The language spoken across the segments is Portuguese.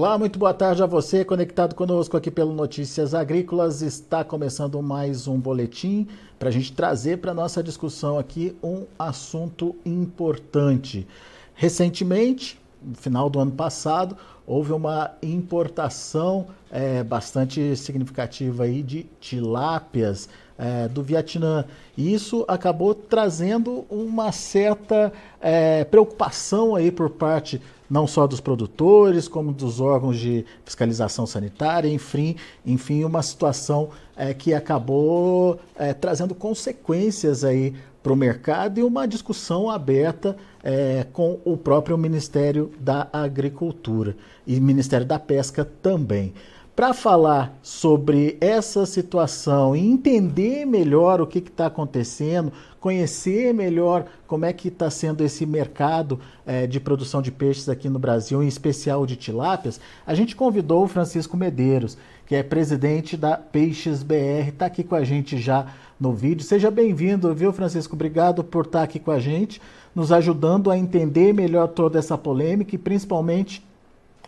Olá, muito boa tarde a você, conectado conosco aqui pelo Notícias Agrícolas. Está começando mais um boletim para a gente trazer para nossa discussão aqui um assunto importante. Recentemente, no final do ano passado, houve uma importação é, bastante significativa aí de tilápias é, do Vietnã. E isso acabou trazendo uma certa é, preocupação aí por parte não só dos produtores, como dos órgãos de fiscalização sanitária, enfim, enfim uma situação é, que acabou é, trazendo consequências aí para o mercado e uma discussão aberta é, com o próprio Ministério da Agricultura e Ministério da Pesca também. Para falar sobre essa situação e entender melhor o que está acontecendo, conhecer melhor como é que está sendo esse mercado é, de produção de peixes aqui no Brasil, em especial de tilápias, a gente convidou o Francisco Medeiros, que é presidente da Peixes BR, está aqui com a gente já no vídeo. Seja bem-vindo, viu, Francisco? Obrigado por estar tá aqui com a gente, nos ajudando a entender melhor toda essa polêmica e principalmente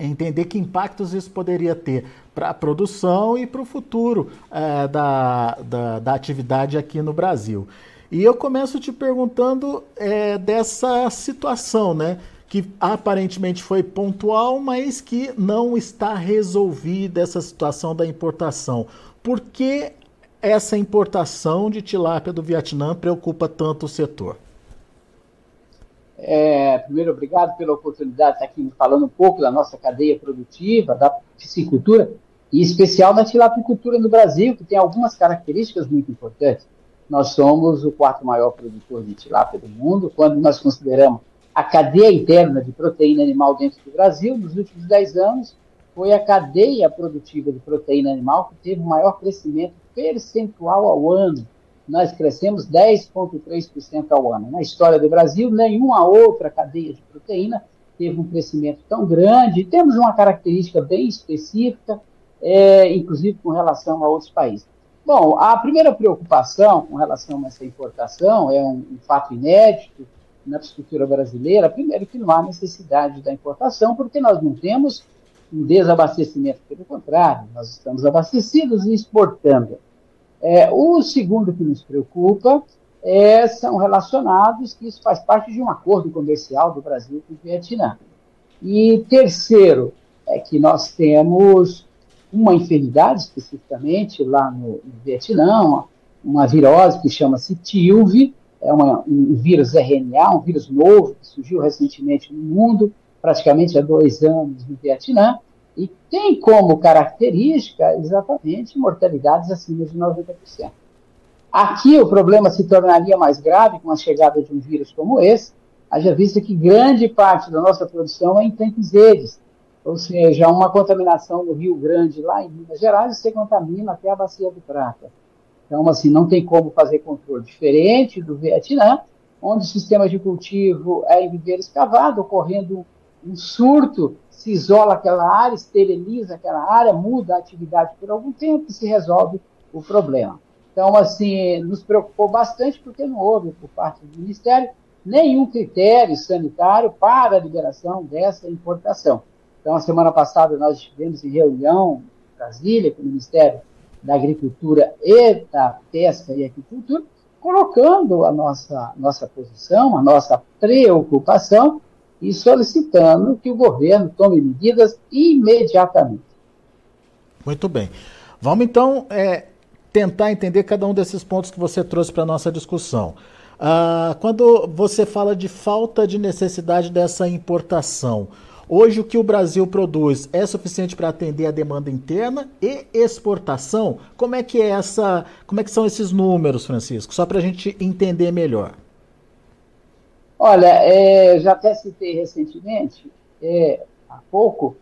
entender que impactos isso poderia ter para a produção e para o futuro é, da, da, da, atividade aqui no Brasil. E eu começo te perguntando é, dessa situação, né? Que aparentemente foi pontual, mas que não está resolvida essa situação da importação. Por que essa importação de tilápia do Vietnã preocupa tanto o setor? É, primeiro, obrigado pela oportunidade de estar aqui falando um pouco da nossa cadeia produtiva, da piscicultura, e em especial da tilapicultura no Brasil, que tem algumas características muito importantes. Nós somos o quarto maior produtor de tilápia do mundo, quando nós consideramos a cadeia interna de proteína animal dentro do Brasil, nos últimos 10 anos, foi a cadeia produtiva de proteína animal que teve o maior crescimento percentual ao ano nós crescemos 10,3% ao ano. Na história do Brasil, nenhuma outra cadeia de proteína teve um crescimento tão grande. Temos uma característica bem específica, é, inclusive com relação a outros países. Bom, a primeira preocupação com relação a essa importação é um, um fato inédito na piscicultura brasileira. Primeiro, que não há necessidade da importação, porque nós não temos um desabastecimento, pelo contrário, nós estamos abastecidos e exportando. É, o segundo que nos preocupa é, são relacionados que isso faz parte de um acordo comercial do Brasil com o Vietnã. E terceiro, é que nós temos uma enfermidade especificamente lá no, no Vietnã, uma, uma, virose que chama-se TILV, é uma, um vírus RNA, um vírus novo que surgiu recentemente no mundo, praticamente há dois anos no Vietnã, e tem como característica exatamente mortalidades acima de 90%. Aqui o problema se tornaria mais grave com a chegada de um vírus como esse, haja vista que grande parte da nossa produção é em tanques verdes, ou seja, uma contaminação no Rio Grande, lá em Minas Gerais, você contamina até a Bacia do Prata. Então, assim, não tem como fazer controle diferente do Vietnã, onde o sistema de cultivo é em viveiro escavado, ocorrendo um surto se isola aquela área, esteriliza aquela área, muda a atividade por algum tempo e se resolve o problema. Então, assim, nos preocupou bastante porque não houve, por parte do Ministério, nenhum critério sanitário para a liberação dessa importação. Então, a semana passada nós estivemos em reunião em Brasília com o Ministério da Agricultura e da Pesca e Aquicultura, colocando a nossa, nossa posição, a nossa preocupação e solicitando que o governo tome medidas imediatamente. Muito bem. Vamos então é, tentar entender cada um desses pontos que você trouxe para a nossa discussão. Ah, quando você fala de falta de necessidade dessa importação, hoje o que o Brasil produz é suficiente para atender a demanda interna e exportação? Como é que é essa, como é que são esses números, Francisco? Só para a gente entender melhor. Olha, é, já até citei recentemente, é, há pouco,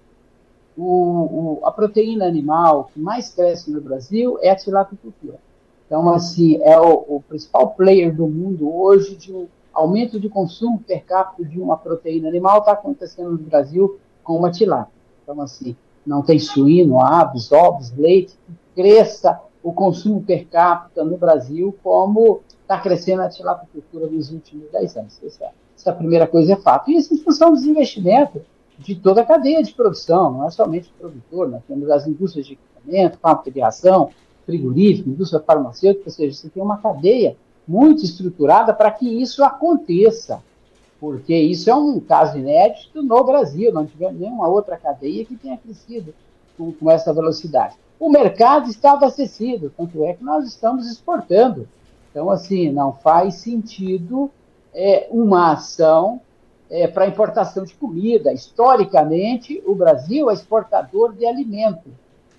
o, o, a proteína animal que mais cresce no Brasil é a tilapicultura. Então, assim, é o, o, principal player do mundo hoje de um aumento de consumo per capita de uma proteína animal está acontecendo no Brasil com uma tilápia. Então, assim, não tem suíno, aves, ovos, leite, que cresça o consumo per capita no Brasil como está crescendo a tilapicultura nos últimos 10 anos. Essa, essa primeira coisa é fato. E isso em função dos investimentos de toda a cadeia de produção, não é somente o produtor, nós temos as indústrias de equipamento, fábrica de ração, frigorífico, indústria farmacêutica, ou seja, você tem uma cadeia muito estruturada para que isso aconteça, porque isso é um caso inédito no Brasil, não tivemos nenhuma outra cadeia que tenha crescido com, com essa velocidade. O mercado está abastecido, tanto é que nós estamos exportando. Então, assim, não faz sentido é, uma ação é, para importação de comida. Historicamente, o Brasil é exportador de alimento.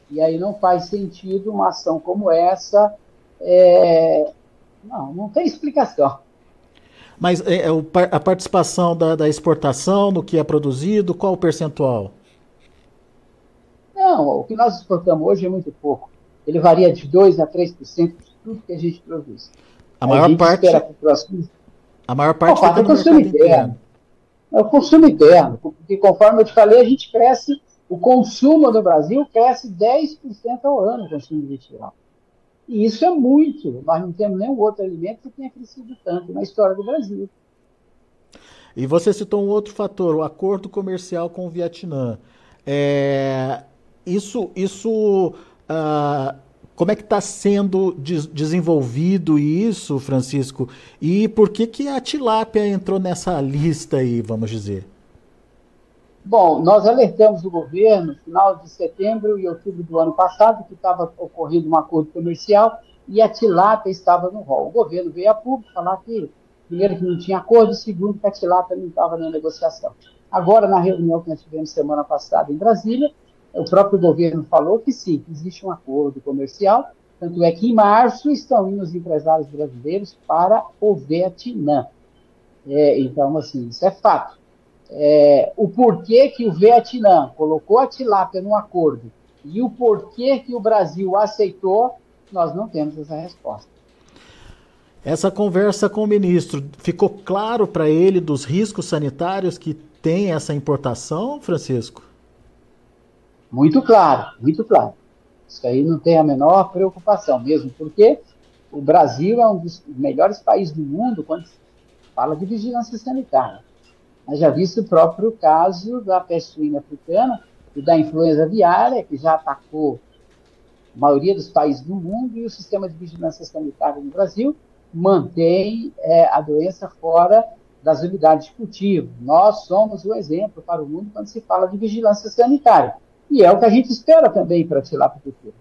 E aí não faz sentido uma ação como essa é, não, não tem explicação. Mas é, é a participação da, da, exportação no que é produzido, qual o percentual? Não, o que nós exportamos hoje é muito pouco. Ele varia de 2% a 3% de tudo que a gente produz. A maior a parte. Próximo... A maior parte é o consumo interno. É o consumo interno, porque conforme eu te falei, a gente cresce, o consumo no Brasil cresce 10% ao ano, o consumo industrial. E isso é muito. Nós não temos nenhum outro alimento que tenha crescido tanto na história do Brasil. E você citou um outro fator, o acordo comercial com o Vietnã. É, isso, isso uh, como é que está sendo des desenvolvido isso, Francisco? E por que, que a tilápia entrou nessa lista aí, vamos dizer? Bom, nós alertamos o governo no final de setembro e outubro do ano passado que estava ocorrendo um acordo comercial e a tilápia estava no rol. O governo veio a público falar que, primeiro, que não tinha acordo, segundo, que a tilápia não estava na negociação. Agora, na reunião que nós tivemos semana passada em Brasília, o próprio governo falou que sim, existe um acordo comercial, tanto é que em março estão indo os empresários brasileiros para o Vietnã. É, então, assim, isso é fato é, o porquê que o Vietnã colocou a tilápia no acordo e o porquê que o Brasil aceitou, nós não temos essa resposta. Essa conversa com o ministro, ficou claro para ele dos riscos sanitários que tem essa importação, Francisco? Muito claro, muito claro. Isso aí não tem a menor preocupação, mesmo porque o Brasil é um dos melhores países do mundo quando se fala de vigilância sanitária. Mas já visto o próprio caso da peste suína africana e da influenza aviária, que já atacou a maioria dos países do mundo, e o sistema de vigilância sanitária no Brasil mantém é, a doença fora das unidades de cultivo. Nós somos o exemplo para o mundo quando se fala de vigilância sanitária. E é o que a gente espera também para a tilapicultura.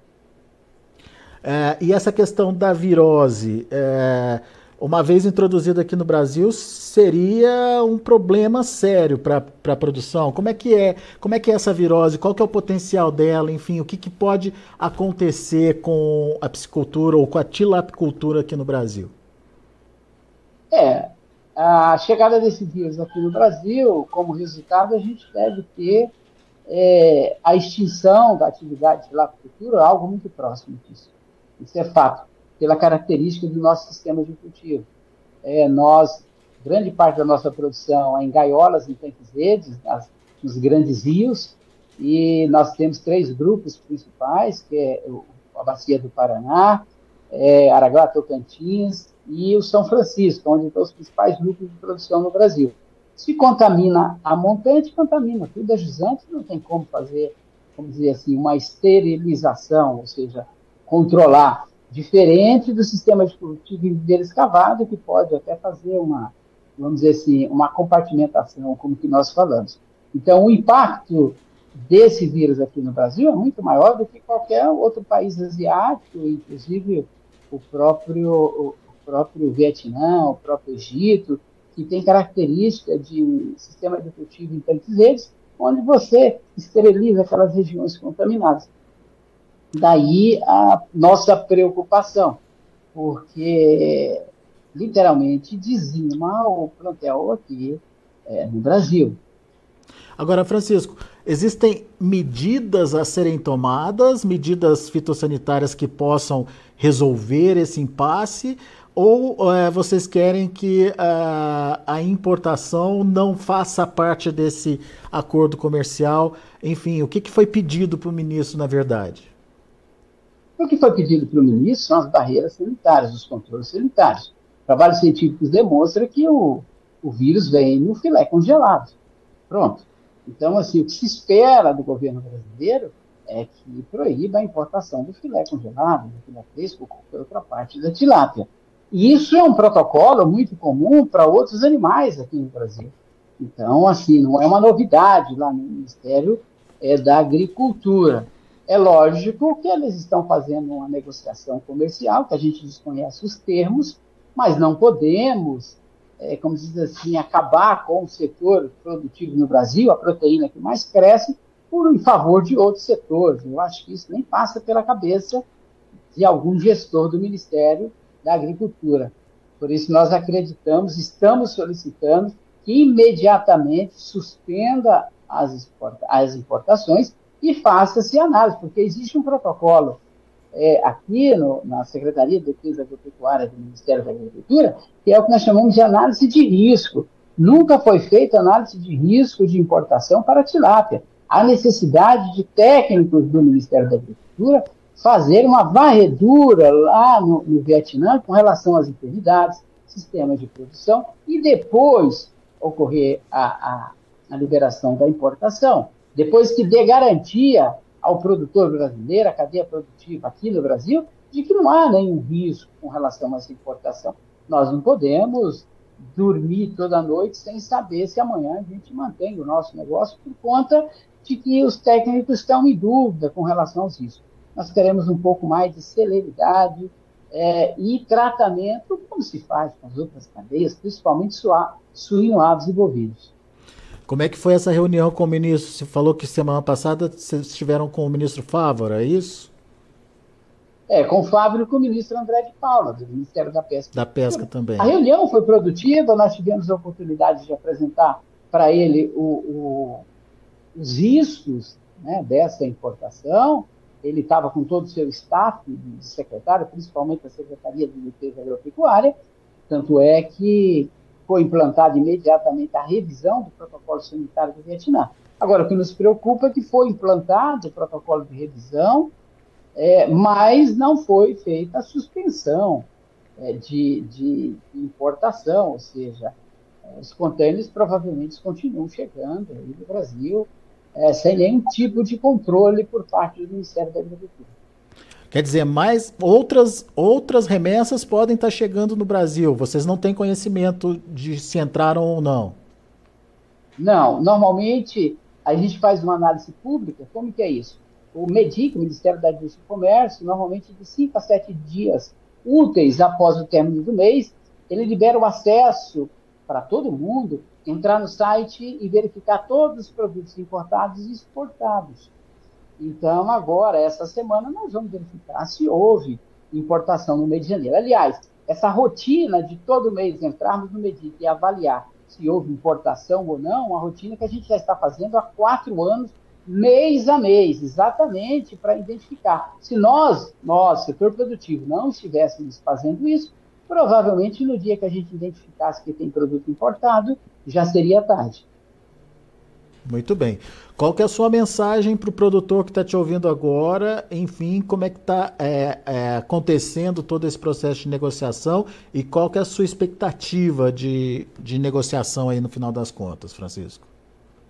É, e essa questão da virose, é, uma vez introduzida aqui no Brasil, seria um problema sério para a produção. Como é que é? Como é que é essa virose? Qual que é o potencial dela? Enfim, o que, que pode acontecer com a piscicultura ou com a tilapicultura aqui no Brasil? É, a chegada desse vírus aqui no Brasil, como resultado, a gente deve ter é, a extinção da atividade de tilapicultura, algo muito próximo disso. Isso é fato pela característica do nosso sistema de cultivo. É, nós, grande parte da nossa produção é em gaiolas, em tanques redes, nas, nos grandes rios, e nós temos três grupos principais, que é a Bacia do Paraná, é, Araguá, Tocantins e o São Francisco, onde estão os principais núcleos de produção no Brasil. Se contamina a montante, contamina tudo a jusante, não tem como fazer, vamos dizer assim, uma esterilização, ou seja, controlar diferente do sistema de cultivo escavado, que pode até fazer uma, vamos dizer assim, uma compartimentação, como que nós falamos. Então, o impacto desse vírus aqui no Brasil é muito maior do que qualquer outro país asiático, inclusive o próprio, o próprio Vietnã, o próprio Egito, que tem característica de sistema de cultivo em tanques redes, onde você esteriliza aquelas regiões contaminadas. Daí a nossa preocupação, porque literalmente dizima o plantel aqui é, no Brasil. Agora, Francisco, existem medidas a serem tomadas, medidas fitossanitárias que possam resolver esse impasse, ou é, vocês querem que a, a importação não faça parte desse acordo comercial? Enfim, o que, que foi pedido para o ministro, na verdade? O que foi pedido pelo ministro são as barreiras sanitárias, os controles sanitários. Trabalhos científicos demonstram que o, o vírus vem no filé congelado. Pronto. Então, assim, o que se espera do governo brasileiro é que proíba a importação do filé congelado, do filé fresco ou qualquer outra parte da tilápia. E isso é um protocolo muito comum para outros animais aqui no Brasil. Então, assim, não é uma novidade lá no Ministério é, da Agricultura. É lógico que eles estão fazendo uma negociação comercial, que a gente desconhece os termos, mas não podemos, é, como diz assim, acabar com o setor produtivo no Brasil, a proteína que mais cresce, por em favor de outros setores. Eu acho que isso nem passa pela cabeça de algum gestor do Ministério da Agricultura. Por isso, nós acreditamos, estamos solicitando que imediatamente suspenda as, as importações e faça-se análise, porque existe um protocolo é, aqui no, na Secretaria de Defesa Agropecuária do Ministério da Agricultura, que é o que nós chamamos de análise de risco. Nunca foi feita análise de risco de importação para tilápia. Há necessidade de técnicos do Ministério da Agricultura fazer uma varredura lá no, no Vietnã com relação às enfermidades, sistemas de produção, e depois ocorrer a, a, a liberação da importação. Depois que dê garantia ao produtor brasileiro, à cadeia produtiva aqui no Brasil, de que não há nenhum risco com relação a essa importação. Nós não podemos dormir toda noite sem saber se amanhã a gente mantém o nosso negócio por conta de que os técnicos estão em dúvida com relação aos riscos. Nós queremos um pouco mais de celeridade é, e tratamento, como se faz com as outras cadeias, principalmente suíno-aves e bovinos. Como é que foi essa reunião com o ministro? Você falou que semana passada vocês estiveram com o ministro Fávora, é isso? É, com o Fávora e com o ministro André de Paula, do Ministério da Pesca. Da Pesca também. A reunião foi produtiva, nós tivemos a oportunidade de apresentar para ele o, o, os riscos né, dessa importação. Ele estava com todo o seu staff de secretário, principalmente a Secretaria de Defesa Agropecuária, tanto é que foi implantada imediatamente a revisão do protocolo sanitário do Vietnã. Agora, o que nos preocupa é que foi implantado o protocolo de revisão, é, mas não foi feita a suspensão é, de, de, importação, ou seja, é, os contêineres provavelmente continuam chegando aí no Brasil é, sem nenhum tipo de controle por parte do Ministério da Agricultura. Quer dizer, mais outras, outras remessas podem estar chegando no Brasil. Vocês não têm conhecimento de se entraram ou não? Não. Normalmente, a gente faz uma análise pública. Como que é isso? O MEDIC, o Ministério da Indústria e Comércio, normalmente de 5 a 7 dias úteis após o término do mês, ele libera o acesso para todo mundo entrar no site e verificar todos os produtos importados e exportados. Então, agora, essa semana, nós vamos verificar se houve importação no mês de janeiro. Aliás, essa rotina de todo mês entrarmos no Medic e avaliar se houve importação ou não, uma rotina que a gente já está fazendo há quatro anos, mês a mês, exatamente para identificar. Se nós, nós, setor produtivo, não estivéssemos fazendo isso, provavelmente no dia que a gente identificasse que tem produto importado, já seria tarde. Muito bem. Qual que é a sua mensagem para o produtor que está te ouvindo agora? Enfim, como é que está é, é, acontecendo todo esse processo de negociação e qual que é a sua expectativa de, de negociação aí no final das contas, Francisco?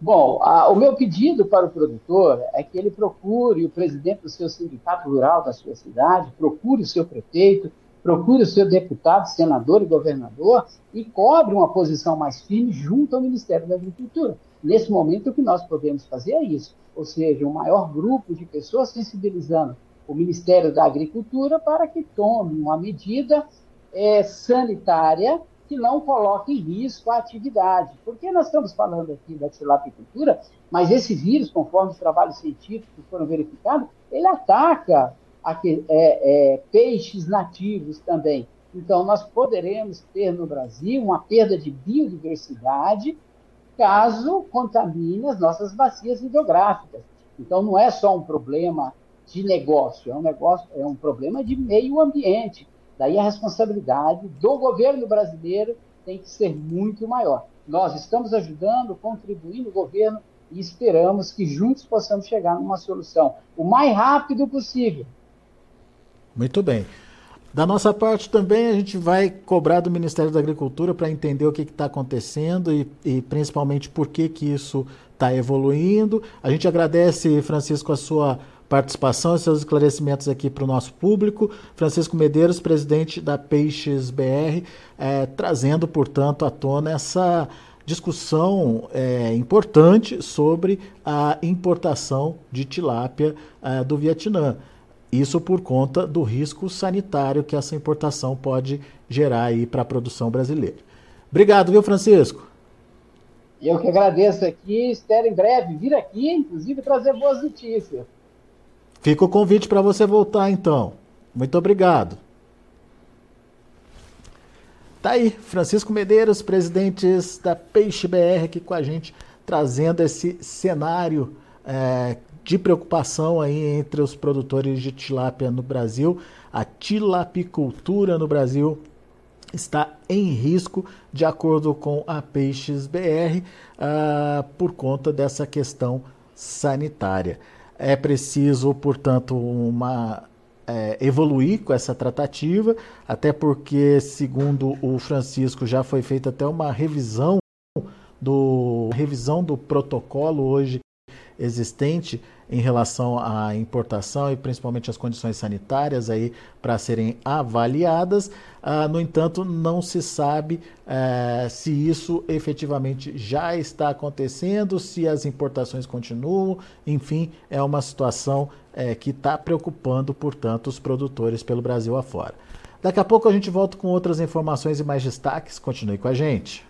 Bom, a, o meu pedido para o produtor é que ele procure o presidente do seu sindicato rural da sua cidade, procure o seu prefeito, procure o seu deputado, senador e governador e cobre uma posição mais firme junto ao Ministério da Agricultura. Nesse momento, o que nós podemos fazer é isso, ou seja, um maior grupo de pessoas sensibilizando o Ministério da Agricultura para que tome uma medida é, sanitária que não coloque em risco a atividade. Porque nós estamos falando aqui da tilapicultura, mas esse vírus, conforme os trabalhos científicos foram verificados, ele ataca aqui, é, é, peixes nativos também. Então, nós poderemos ter no Brasil uma perda de biodiversidade caso contamine as nossas bacias hidrográficas. Então, não é só um problema de negócio, é um negócio, é um problema de meio ambiente. Daí a responsabilidade do governo brasileiro tem que ser muito maior. Nós estamos ajudando, contribuindo o governo e esperamos que juntos possamos chegar numa solução o mais rápido possível muito bem. Da nossa parte também a gente vai cobrar do Ministério da Agricultura para entender o que está acontecendo e, e, principalmente por que, que isso está evoluindo. A gente agradece, Francisco, a sua participação e seus esclarecimentos aqui para o nosso público. Francisco Medeiros, presidente da Peixes BR, é, trazendo, portanto, à tona essa discussão é, importante sobre a importação de tilápia é, do Vietnã. Isso por conta do risco sanitário que essa importação pode gerar aí para a produção brasileira. Obrigado, viu, Francisco? Eu que agradeço aqui, espero em breve vir aqui, inclusive trazer boas notícias. Fica o convite para você voltar então. Muito obrigado. Tá aí, Francisco Medeiros, presidentes da Peixe BR, aqui com a gente, trazendo esse cenário é, de preocupação aí entre os produtores de tilápia no Brasil. A tilapicultura no Brasil está em risco, de acordo com a Peixes BR, uh, ah, por conta dessa questão sanitária. É preciso, portanto, uma é, evoluir com essa tratativa, até porque, segundo o Francisco, já foi feita até uma revisão do revisão do protocolo hoje existente em relação à importação e principalmente as condições sanitárias aí para serem avaliadas. Ah, no entanto, não se sabe eh, se isso efetivamente já está acontecendo, se as importações continuam. Enfim, é uma situação eh, que está preocupando, portanto, os produtores pelo Brasil afora. Daqui a pouco a gente volta com outras informações e mais destaques. Continue com a gente.